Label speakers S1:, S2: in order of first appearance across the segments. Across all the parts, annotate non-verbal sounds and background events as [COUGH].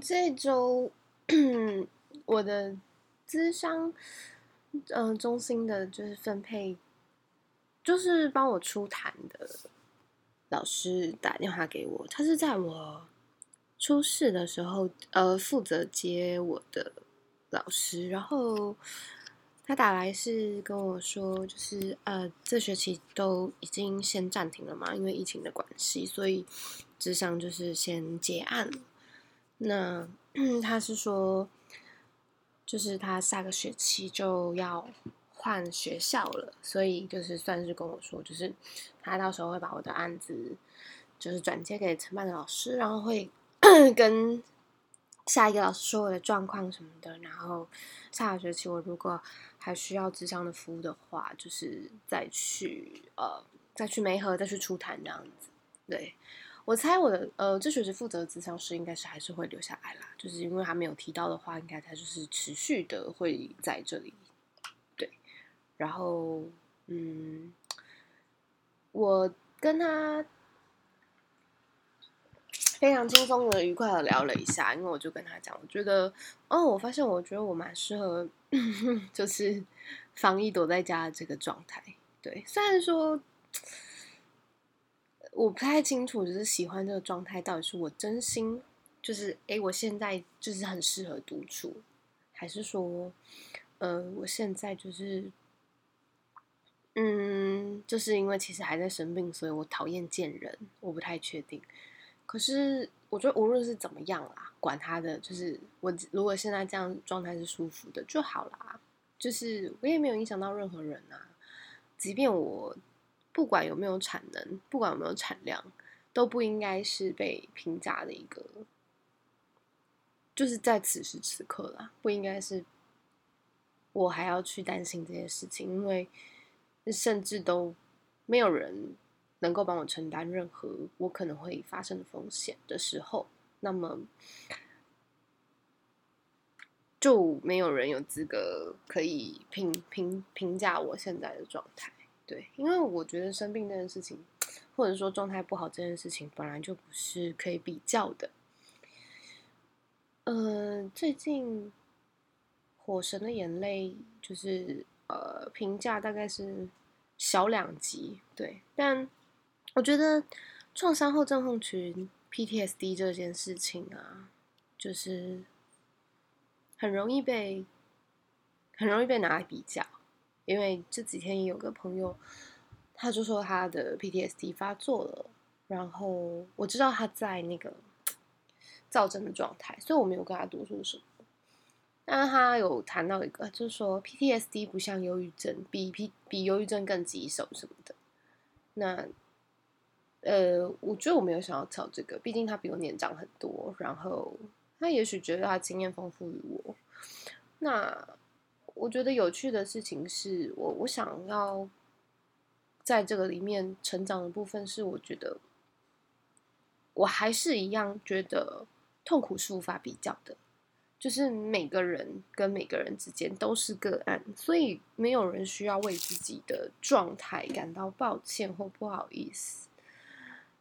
S1: 这周我的资商嗯中心的就是分配，就是帮我出谈的老师打电话给我，他是在我出事的时候呃负责接我的老师，然后他打来是跟我说，就是呃这学期都已经先暂停了嘛，因为疫情的关系，所以智商就是先结案。那 [CLEARS THROAT] 他是说，就是他下个学期就要换学校了，所以就是算是跟我说，就是他到时候会把我的案子就是转接给承办的老师，然后会 [CLEARS THROAT] 跟下一个老师说我的状况什么的，然后下个学期我如果还需要智商的服务的话，就是再去呃再去梅河再去出谈这样子，对。我猜我的呃，这学期负责的咨商师应该是还是会留下来啦，就是因为他没有提到的话，应该他就是持续的会在这里。对，然后嗯，我跟他非常轻松的、愉快的聊了一下，因为我就跟他讲，我觉得哦，我发现我觉得我蛮适合，[LAUGHS] 就是防疫躲在家这个状态。对，虽然说。我不太清楚，就是喜欢这个状态，到底是我真心，就是哎，我现在就是很适合独处，还是说，呃，我现在就是，嗯，就是因为其实还在生病，所以我讨厌见人，我不太确定。可是我觉得无论是怎么样啦，管他的，就是我如果现在这样状态是舒服的就好啦，就是我也没有影响到任何人啊，即便我。不管有没有产能，不管有没有产量，都不应该是被评价的一个，就是在此时此刻啦，不应该是我还要去担心这件事情，因为甚至都没有人能够帮我承担任何我可能会发生的风险的时候，那么就没有人有资格可以评评评价我现在的状态。对，因为我觉得生病这件事情，或者说状态不好这件事情，本来就不是可以比较的。嗯，最近《火神的眼泪》就是呃评价大概是小两级，对，但我觉得创伤后症候群 PTSD 这件事情啊，就是很容易被很容易被拿来比较。因为这几天有个朋友，他就说他的 PTSD 发作了，然后我知道他在那个躁症的状态，所以我没有跟他多说什么。但他有谈到一个，就是说 PTSD 不像忧郁症，比 P 比忧郁症更棘手什么的。那呃，我觉得我没有想要吵这个，毕竟他比我年长很多，然后他也许觉得他经验丰富于我。那。我觉得有趣的事情是我我想要在这个里面成长的部分是，我觉得我还是一样觉得痛苦是无法比较的，就是每个人跟每个人之间都是个案，所以没有人需要为自己的状态感到抱歉或不好意思。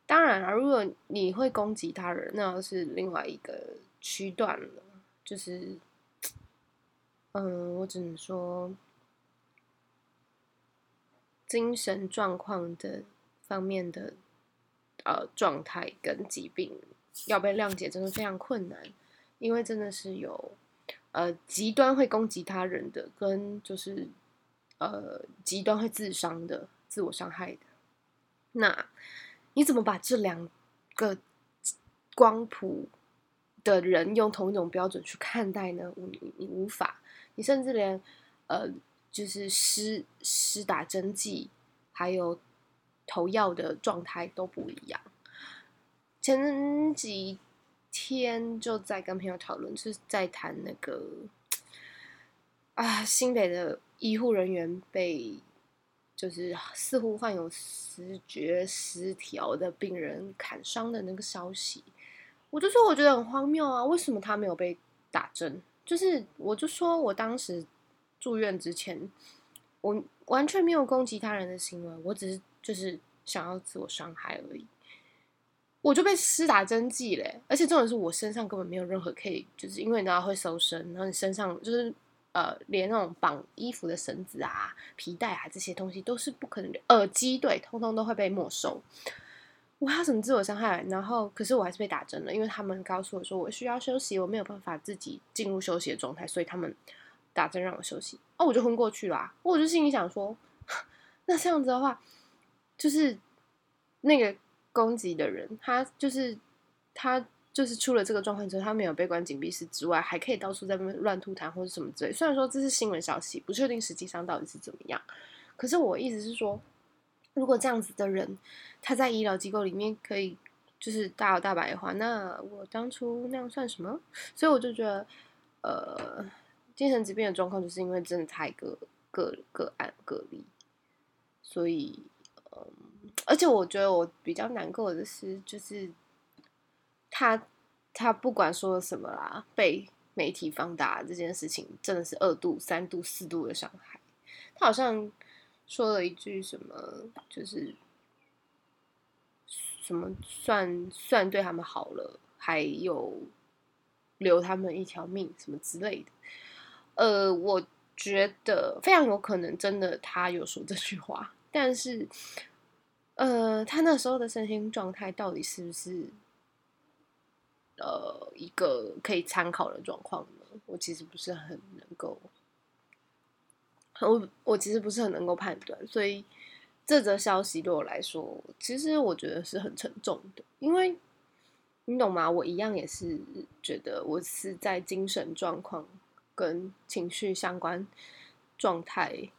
S1: 当然了，如果你会攻击他人，那是另外一个区段了，就是。嗯，我只能说，精神状况的方面的呃状态跟疾病要被谅解，真的非常困难，因为真的是有呃极端会攻击他人的，跟就是呃极端会自伤的、自我伤害的。那你怎么把这两个光谱的人用同一种标准去看待呢？你你无法。你甚至连，呃，就是施施打针剂，还有投药的状态都不一样。前几天就在跟朋友讨论，是在谈那个啊，新北的医护人员被就是似乎患有视觉失调的病人砍伤的那个消息。我就说我觉得很荒谬啊，为什么他没有被打针？就是，我就说我当时住院之前，我完全没有攻击他人的行为，我只是就是想要自我伤害而已。我就被施打针剂嘞，而且重点是我身上根本没有任何可以，就是因为你知道会搜身，然后你身上就是呃，连那种绑衣服的绳子啊、皮带啊这些东西都是不可能，耳机对，通通都会被没收。我要什么自我伤害？然后可是我还是被打针了，因为他们告诉我说我需要休息，我没有办法自己进入休息的状态，所以他们打针让我休息。哦，我就昏过去了，我就心里想说，[LAUGHS] 那这样子的话，就是那个。攻击的人，他就是他就是出了这个状况之后，他没有被关紧闭室之外，还可以到处在那边乱吐痰或者什么之类。虽然说这是新闻消息，不确定实际上到底是怎么样，可是我意思是说，如果这样子的人他在医疗机构里面可以就是大摇大摆的话，那我当初那样算什么？所以我就觉得，呃，精神疾病的状况就是因为真的太个个个案个例，所以。嗯而且我觉得我比较难过的是，就是他他不管说什么啦，被媒体放大这件事情，真的是二度、三度、四度的伤害。他好像说了一句什么，就是什么算算对他们好了，还有留他们一条命什么之类的。呃，我觉得非常有可能真的他有说这句话，但是。呃，他那时候的身心状态到底是不是呃一个可以参考的状况呢？我其实不是很能够，我我其实不是很能够判断，所以这则消息对我来说，其实我觉得是很沉重的，因为你懂吗？我一样也是觉得我是在精神状况跟情绪相关状态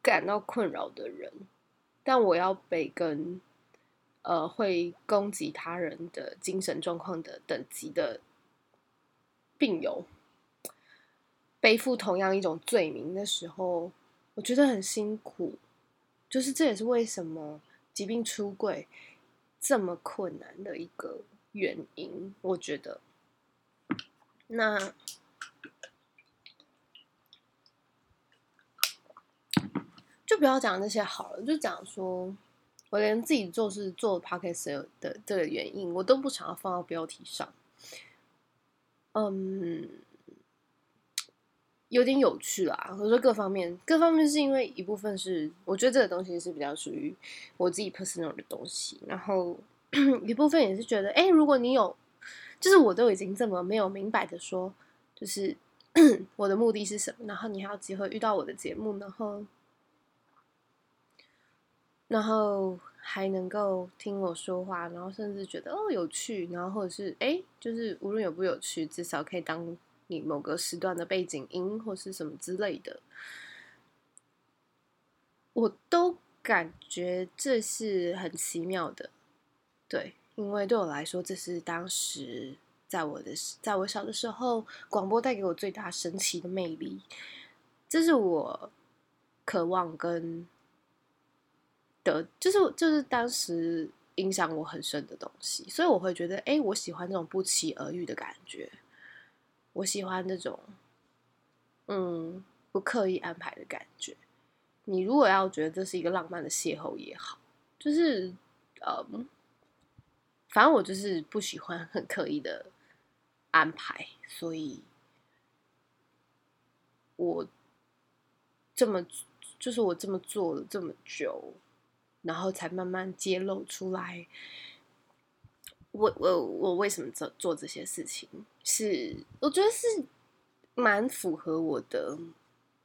S1: 感到困扰的人。但我要被跟呃会攻击他人的精神状况的等级的病友背负同样一种罪名的时候，我觉得很辛苦。就是这也是为什么疾病出柜这么困难的一个原因。我觉得那。就不要讲那些好了，就讲说，我连自己做是做 pocket 的这个原因，我都不想要放到标题上。嗯，有点有趣啦。我说各方面，各方面是因为一部分是我觉得这个东西是比较属于我自己 personal 的东西，然后 [CLEARS THROAT] 一部分也是觉得，哎，如果你有，就是我都已经这么没有明白的说，就是 [CLEARS THROAT] 我的目的是什么，然后你还有机会遇到我的节目，然后。然后还能够听我说话，然后甚至觉得哦有趣，然后或者是哎，就是无论有不有趣，至少可以当某个时段的背景音或是什么之类的，我都感觉这是很奇妙的，对，因为对我来说，这是当时在我的在我小的时候，广播带给我最大神奇的魅力，这是我渴望跟。的，就是就是当时影响我很深的东西，所以我会觉得，哎，我喜欢这种不期而遇的感觉，我喜欢这种，嗯，不刻意安排的感觉。你如果要觉得这是一个浪漫的邂逅也好，就是，嗯，反正我就是不喜欢很刻意的安排，所以，我这么，就是我这么做了这么久。然后才慢慢揭露出来，我我我为什么做做这些事情？是我觉得是蛮符合我的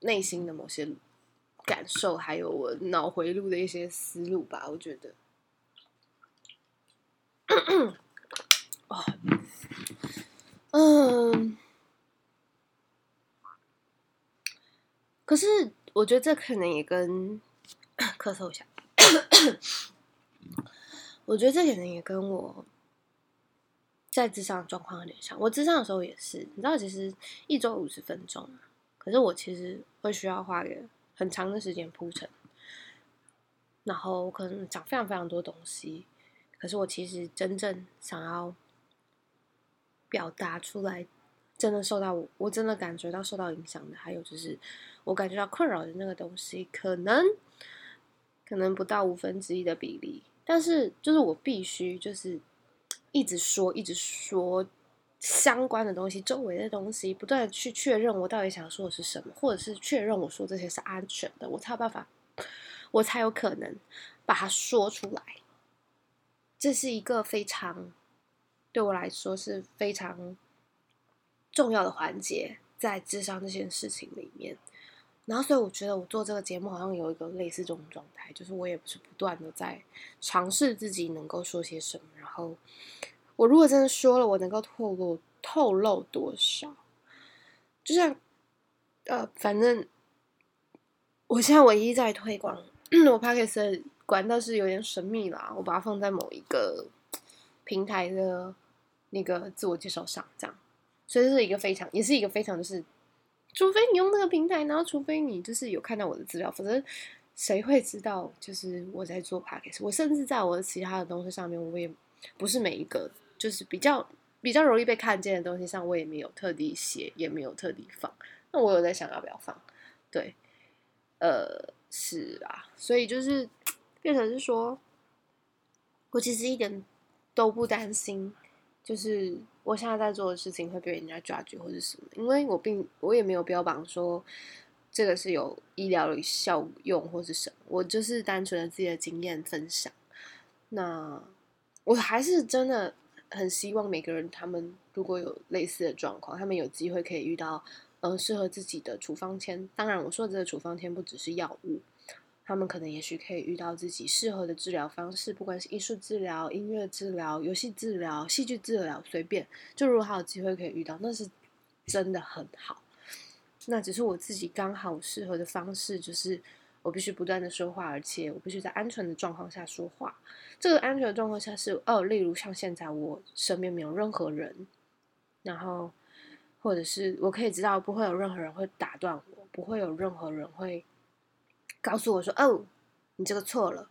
S1: 内心的某些感受，还有我脑回路的一些思路吧。我觉得，哦，嗯，可是我觉得这可能也跟咳嗽一下。[COUGHS] 我觉得这可能也跟我在智商状况有点像。我智商的时候也是，你知道，其实一周五十分钟，可是我其实会需要花个很长的时间铺陈，然后可能讲非常非常多东西。可是我其实真正想要表达出来，真的受到我，我真的感觉到受到影响的，还有就是我感觉到困扰的那个东西，可能。可能不到五分之一的比例，但是就是我必须就是一直说，一直说相关的东西，周围的东西，不断的去确认我到底想说的是什么，或者是确认我说这些是安全的，我才有办法，我才有可能把它说出来。这是一个非常对我来说是非常重要的环节，在智商这件事情里面。然后，所以我觉得我做这个节目好像有一个类似这种状态，就是我也不是不断的在尝试自己能够说些什么。然后，我如果真的说了，我能够透露透露多少？就像，呃，反正我现在唯一在推广 [CLEARS THROAT] 我 p o d c a 的管道是有点神秘啦，我把它放在某一个平台的那个自我介绍上，这样，所以这是一个非常，也是一个非常就是。除非你用那个平台，然后除非你就是有看到我的资料，否则谁会知道就是我在做 p a c k a g e 我甚至在我的其他的东西上面，我也不是每一个就是比较比较容易被看见的东西上，我也没有特地写，也没有特地放。那我有在想要不要放？对，呃，是啊，所以就是 [TSK] 变成是说，我其实一点都不担心，就是。我现在在做的事情会被人家抓住或者什么？因为我并我也没有标榜说这个是有医疗效用或是什么，我就是单纯的自己的经验分享。那我还是真的很希望每个人他们如果有类似的状况，他们有机会可以遇到嗯适合自己的处方签。当然，我说的这个处方签不只是药物。他们可能也许可以遇到自己适合的治疗方式，不管是艺术治疗、音乐治疗、游戏治疗、戏剧治疗，随便。就如果他有机会可以遇到，那是真的很好。那只是我自己刚好适合的方式，就是我必须不断的说话，而且我必须在安全的状况下说话。这个安全的状况下是，哦，例如像现在我身边没有任何人，然后或者是我可以知道不会有任何人会打断我，不会有任何人会。告诉我说：“哦，你这个错了，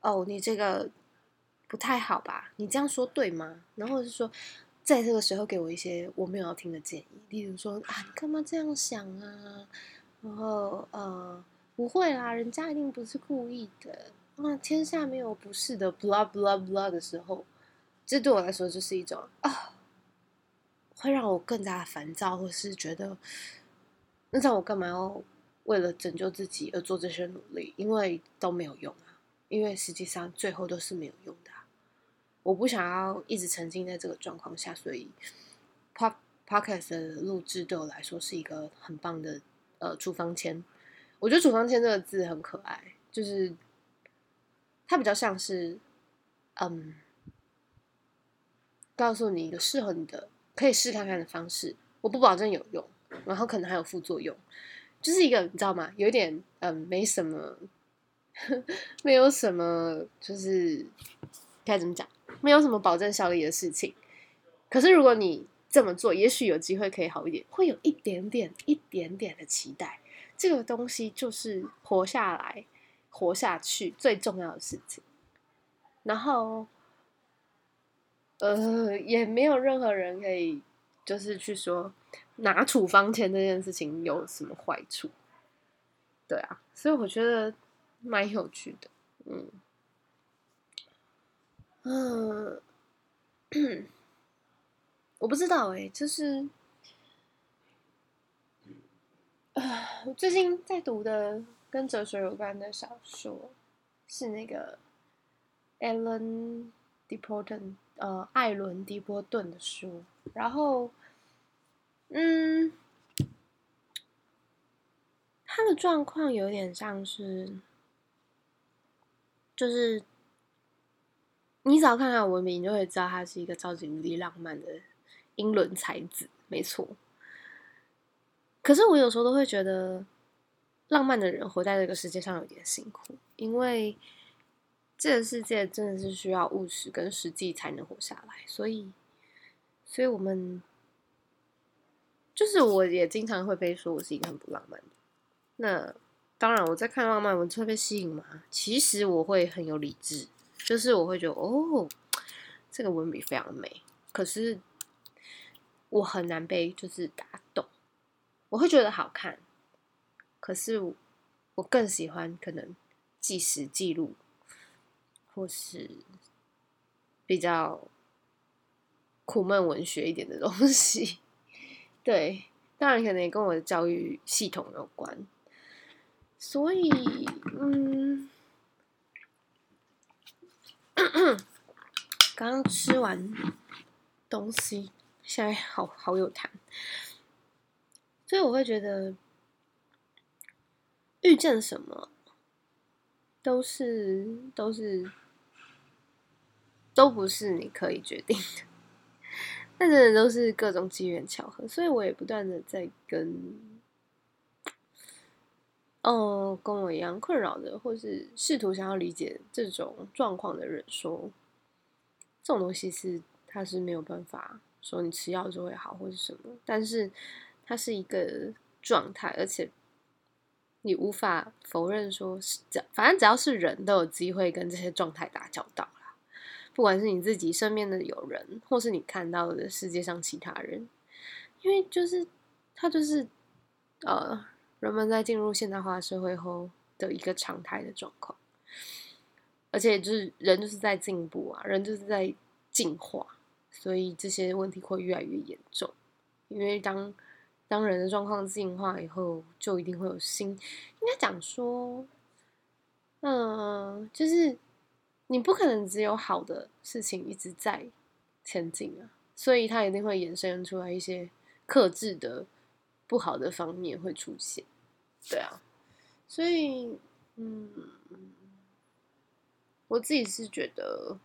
S1: 哦，你这个不太好吧？你这样说对吗？然后是说，在这个时候给我一些我没有要听的建议，例如说啊，你干嘛这样想啊？然后呃，不会啦，人家一定不是故意的啊，天下没有不是的，blah blah blah 的时候，这对我来说就是一种啊，会让我更加烦躁，或是觉得那让我干嘛要？”为了拯救自己而做这些努力，因为都没有用啊！因为实际上最后都是没有用的。我不想要一直沉浸在这个状况下，所以 pop podcast 的录制对我来说是一个很棒的呃处方签。我觉得处方签这个字很可爱，就是它比较像是嗯，告诉你一个适合你的可以试看看的方式。我不保证有用，然后可能还有副作用。就是一个你知道吗？有点嗯，没什么，[LAUGHS] 没有什么，就是该怎么讲，没有什么保证效力的事情。可是如果你这么做，也许有机会可以好一点，会有一点点、一点点的期待。这个东西就是活下来、活下去最重要的事情。然后，呃，也没有任何人可以就是去说。拿处方签这件事情有什么坏处？对啊，所以我觉得蛮有趣的。嗯嗯，[CLEARS THROAT] 我不知道哎，就是啊，我最近在读的跟哲学有关的小说是那个 Ellen Deporton，呃，艾伦·迪波顿的书，然后。嗯，他的状况有点像是，就是你只要看他文明，你就会知道他是一个超级无敌浪漫的英伦才子，没错。可是我有时候都会觉得，浪漫的人活在这个世界上有点辛苦，因为这个世界真的是需要务实跟实际才能活下来，所以，所以我们。就是我也经常会被说我是一个很不浪漫的。那当然，我在看浪漫文特别吸引嘛。其实我会很有理智，就是我会觉得哦，这个文笔非常美。可是我很难被就是打动。我会觉得好看，可是我更喜欢可能纪实记录，或是比较苦闷文学一点的东西。对，当然可能也跟我的教育系统有关。所以，嗯，刚刚吃完东西，现在好好有痰。所以我会觉得，遇见什么都是都是都不是你可以决定的，那真的都是各种机缘巧合。所以我也不断的在跟。哦，跟我一样困扰的，或是试图想要理解这种状况的人说，这种东西是它是没有办法说你吃药就会好或是什么，但是它是一个状态，而且你无法否认说，是反正只要是人都有机会跟这些状态打交道，不管是你自己身边的友人，或是你看到的世界上其他人，因为就是他就是呃。人们在进入现代化社会后的一个常态的状况，而且就是人就是在进步啊，人就是在进化，所以这些问题会越来越严重。因为当当人的状况进化以后，就一定会有新，应该讲说，嗯，就是你不可能只有好的事情一直在前进啊，所以它一定会衍生出来一些克制的。不好的方面会出现，对啊，所以，嗯，我自己是觉得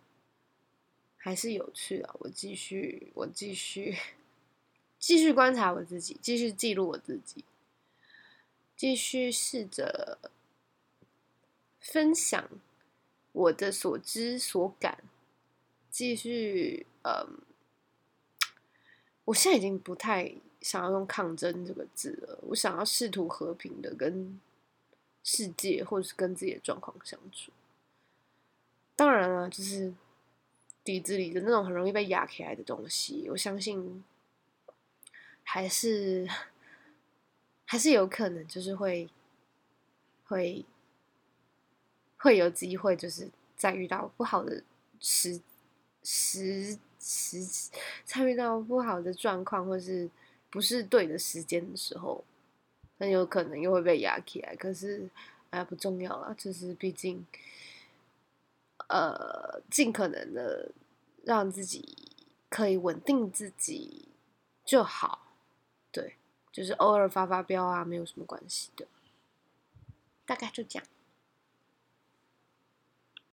S1: 还是有趣的。我继续，我继续，继续观察我自己，继续记录我自己，继续试着分享我的所知所感，继续，嗯，我现在已经不太。想要用抗争这个字了，我想要试图和平的跟世界或者是跟自己的状况相处。当然了，就是底子里的那种很容易被压起来的东西，我相信还是 [LAUGHS] 还是有可能，就是会会会有机会，就是在遇到不好的时时时，参与到不好的状况或是。不是对的时间的时候，很有可能又会被压起来。可是，哎，不重要了，就是毕竟，呃，尽可能的让自己可以稳定自己就好。对，就是偶尔发发飙啊，没有什么关系的。大概就这样。